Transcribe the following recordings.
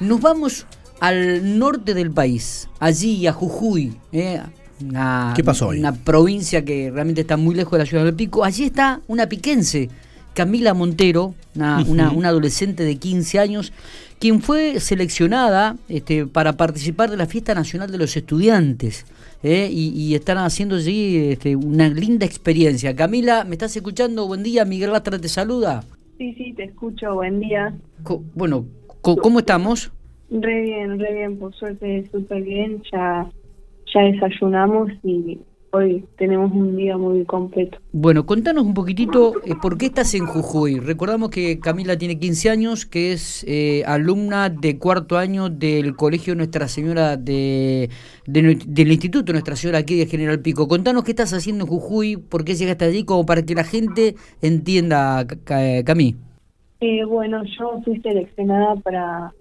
Nos vamos al norte del país, allí a Jujuy, ¿eh? una, ¿Qué pasó hoy? una provincia que realmente está muy lejos de la ciudad del Pico. Allí está una piquense, Camila Montero, una, una- una adolescente de 15 años, quien fue seleccionada este, para participar de la Fiesta Nacional de los Estudiantes. ¿eh? Y, y están haciendo allí este, una linda experiencia. Camila, ¿me estás escuchando? Buen día, Miguel Lastra te saluda. Sí, sí, te escucho, buen día. Co- bueno, ¿cómo estamos? Re bien, re bien, por suerte súper bien, ya, ya desayunamos y hoy tenemos un día muy completo. Bueno, contanos un poquitito eh, por qué estás en Jujuy. Recordamos que Camila tiene 15 años, que es eh, alumna de cuarto año del Colegio Nuestra Señora de, del Instituto Nuestra Señora aquí de General Pico. Contanos qué estás haciendo en Jujuy, por qué llegaste allí, como para que la gente entienda, Ca- Ca- Cami. Eh, bueno, yo fui seleccionada para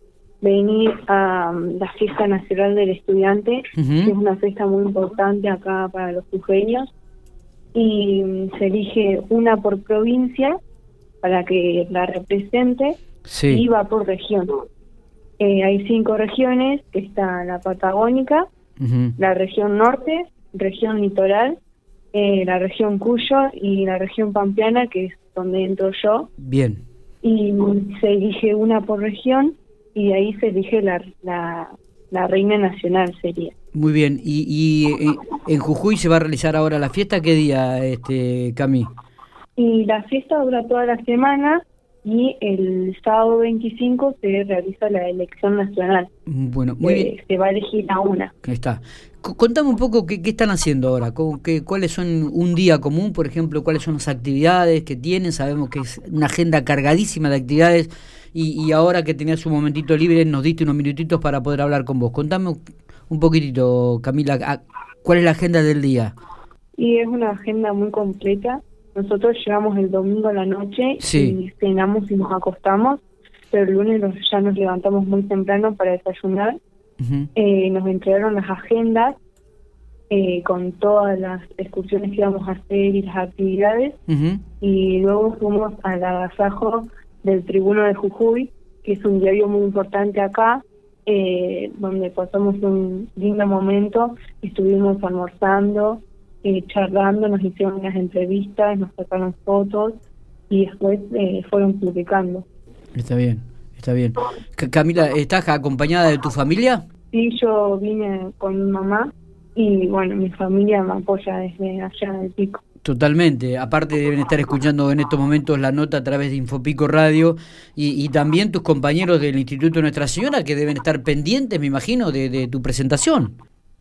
venir a um, la Fiesta Nacional del Estudiante, que es una fiesta muy importante acá para los jujeños, y mm, se elige una por provincia para que la represente Sí. y va por región. Eh, hay cinco regiones, que está la Patagónica, la región norte, región litoral, eh, la región Cuyo y la región Pampeana, que es donde entro yo, Bien. Y se elige una por región y de ahí se elige la, la, la reina nacional sería. Muy bien. ¿Y, y eh, en Jujuy se va a realizar ahora la fiesta? ¿Qué día, este, Cami? Y la fiesta dura toda la semana y el sábado 25 se realiza la elección nacional. Bueno, muy Eh, bien. Se va a elegir a una. Ahí está. Contame un poco qué, qué están haciendo ahora, qué- cuáles son un día común, por ejemplo, cuáles son las actividades que tienen. Sabemos que es una agenda cargadísima de actividades y, y ahora que tenías un momentito libre nos diste unos minutitos para poder hablar con vos. Contame un- poquitito, Camila, a- cuál es la agenda del día. Y es una agenda muy completa. Nosotros llegamos el domingo a la noche Sí. y cenamos y nos acostamos, pero el lunes ya nos levantamos muy temprano para desayunar. Eh, nos entregaron las agendas eh, con todas las excursiones que íbamos a hacer y las actividades. Y luego fuimos al agasajo del Tribuno de Jujuy, que es un diario muy importante acá, eh, donde pasamos un lindo momento, estuvimos almorzando, eh, charlando, nos hicieron unas entrevistas, nos sacaron fotos y después eh, fueron publicando. Está bien, está bien. Ca- Camila, ¿estás acompañada de tu familia? Sí, yo vine con mi mamá y bueno, mi familia me apoya desde allá del pico. Totalmente. Aparte deben estar escuchando en estos momentos la nota a través de Infopico Radio y, y también tus compañeros del Instituto Nuestra Señora que deben estar pendientes, me imagino, de, de tu presentación.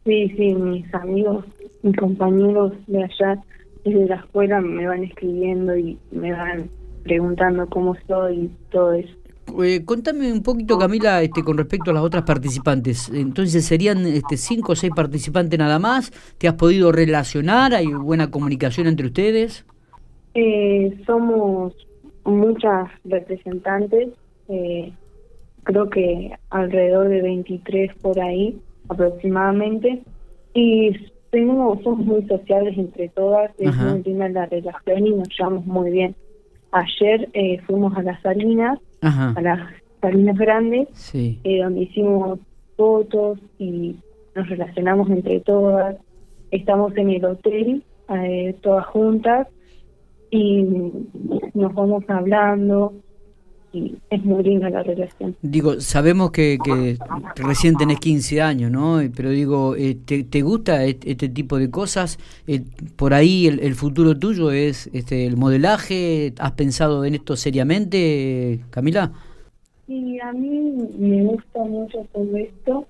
Sí, sí, mis amigos, mis compañeros de allá desde la escuela me van escribiendo y me van preguntando cómo estoy y todo eso. Eh, contame un poquito, Camila, este, con respecto a las otras participantes. Entonces, ¿serían este, cinco o seis participantes nada más? ¿Te has podido relacionar? ¿Hay buena comunicación entre ustedes? Eh, somos muchas representantes, eh, creo que alrededor de 23 por ahí aproximadamente, y tenemos, somos muy sociales entre todas, es muy linda la relación y nos llevamos muy bien. Ayer eh, fuimos a las Salinas, Ajá. a las Salinas Grandes, Sí. eh, donde hicimos fotos y nos relacionamos entre todas. Estamos en el hotel, eh, todas juntas, y nos vamos hablando, es muy linda la relación. Digo, sabemos que, que recién tenés 15 años, ¿no? Eh, Pero digo, eh, ¿te, te gusta este tipo de cosas? Eh, por ahí el, el futuro tuyo es este, el modelaje. ¿Has pensado en esto seriamente, Camila? Y a mí me gusta mucho todo esto.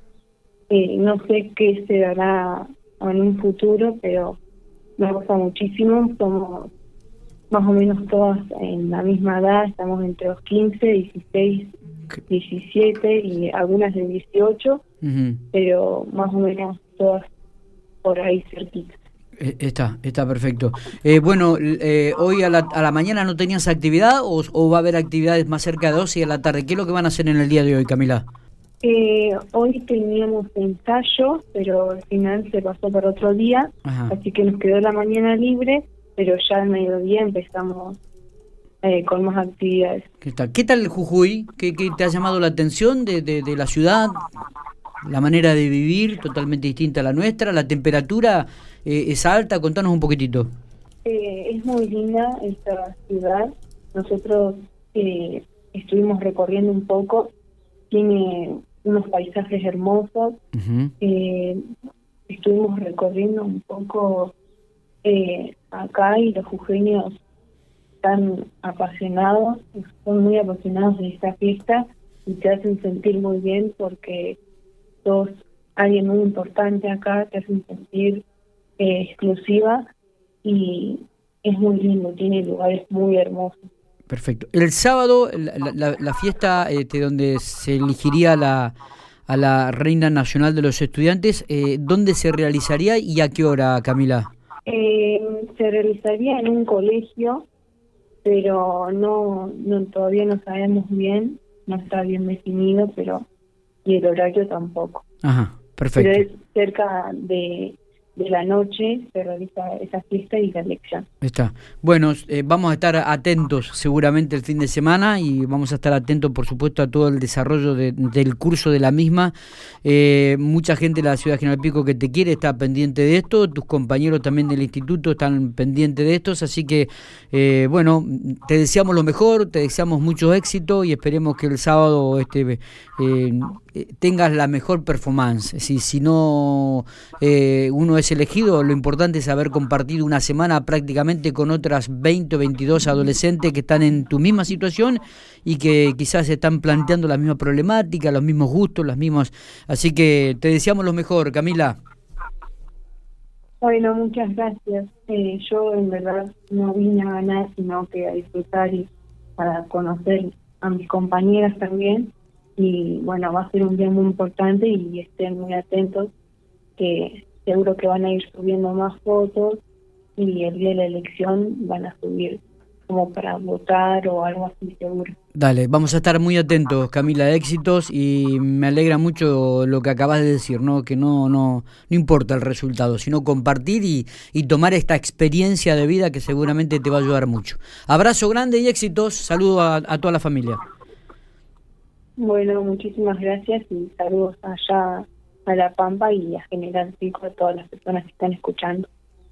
Eh, no sé qué se dará en un futuro, pero me gusta muchísimo. Somos más o menos todas en la misma edad, estamos entre los 15, 16, 17 y algunas de 18, Ujú. pero más o menos todas por ahí cerquita. Eh, Está, está perfecto. Eh, bueno, eh, hoy a la, a la mañana no tenías actividad o, o va a haber actividades más cerca de 12 y a la tarde. ¿Qué es lo que van a hacer en el día de hoy, Camila? Eh, hoy teníamos ensayo, pero al final se pasó para otro día, Ajá. así que nos quedó la mañana libre, pero ya al mediodía empezamos eh, con más actividades. ¿Qué tal? ¿Qué tal Jujuy? ¿Qué, te ha llamado la atención de, de, la ciudad? La manera de vivir totalmente distinta a la nuestra, la temperatura eh, es alta, contanos un poquitito. Eh, es muy linda esta ciudad, nosotros estuvimos recorriendo un poco, tiene unos paisajes hermosos, estuvimos recorriendo un poco acá y los jujeños están apasionados, son muy apasionados de esta fiesta y te hacen sentir muy bien porque sos alguien muy importante acá, te hacen sentir eh, exclusiva y es muy lindo, tiene lugares muy hermosos. Perfecto. El sábado, la, la, fiesta este, donde se elegiría la, a la Reina Nacional de los Estudiantes, eh, ¿dónde se realizaría y a qué hora, Camila? Eh, se realizaría en un colegio pero no, no todavía no sabemos bien, no está bien definido, pero y el horario tampoco. Ajá, perfecto. Pero es cerca de de la noche se realiza esa fiesta y la elección. Está. Bueno, eh, vamos a estar atentos seguramente el fin de semana y vamos a estar atentos, por supuesto, a todo el desarrollo del curso de la misma. Eh, mucha gente de la ciudad de General Pico que te quiere está pendiente de esto, tus compañeros también del instituto están pendientes de estos, así que, eh, bueno, te deseamos lo mejor, te deseamos mucho éxito y esperemos que el sábado este, tengas la mejor performance. Si, si no uno es elegido, lo importante es haber compartido una semana prácticamente con otras 20 o 22 adolescentes que están en tu misma situación y que quizás están planteando la misma problemática, los mismos gustos, las mismas. Así que te deseamos lo mejor, Camila. Bueno, muchas gracias. Eh, yo en verdad no vine a ganar, sino que a disfrutar y para conocer a mis compañeras también. Y bueno, va a ser un día muy importante y estén muy atentos que seguro que van a ir subiendo más fotos y el día de la elección van a subir como para votar o algo así seguro. Dale, vamos a estar muy atentos, Camila, éxitos y me alegra mucho lo que acabas de decir, ¿no? Que no no no importa el resultado, sino compartir y, y tomar esta experiencia de vida que seguramente te va a ayudar mucho. Abrazo grande y éxitos, saludo a, a toda la familia. Bueno, muchísimas gracias y saludos allá a La Pampa y a General Pico a todas las personas que están escuchando.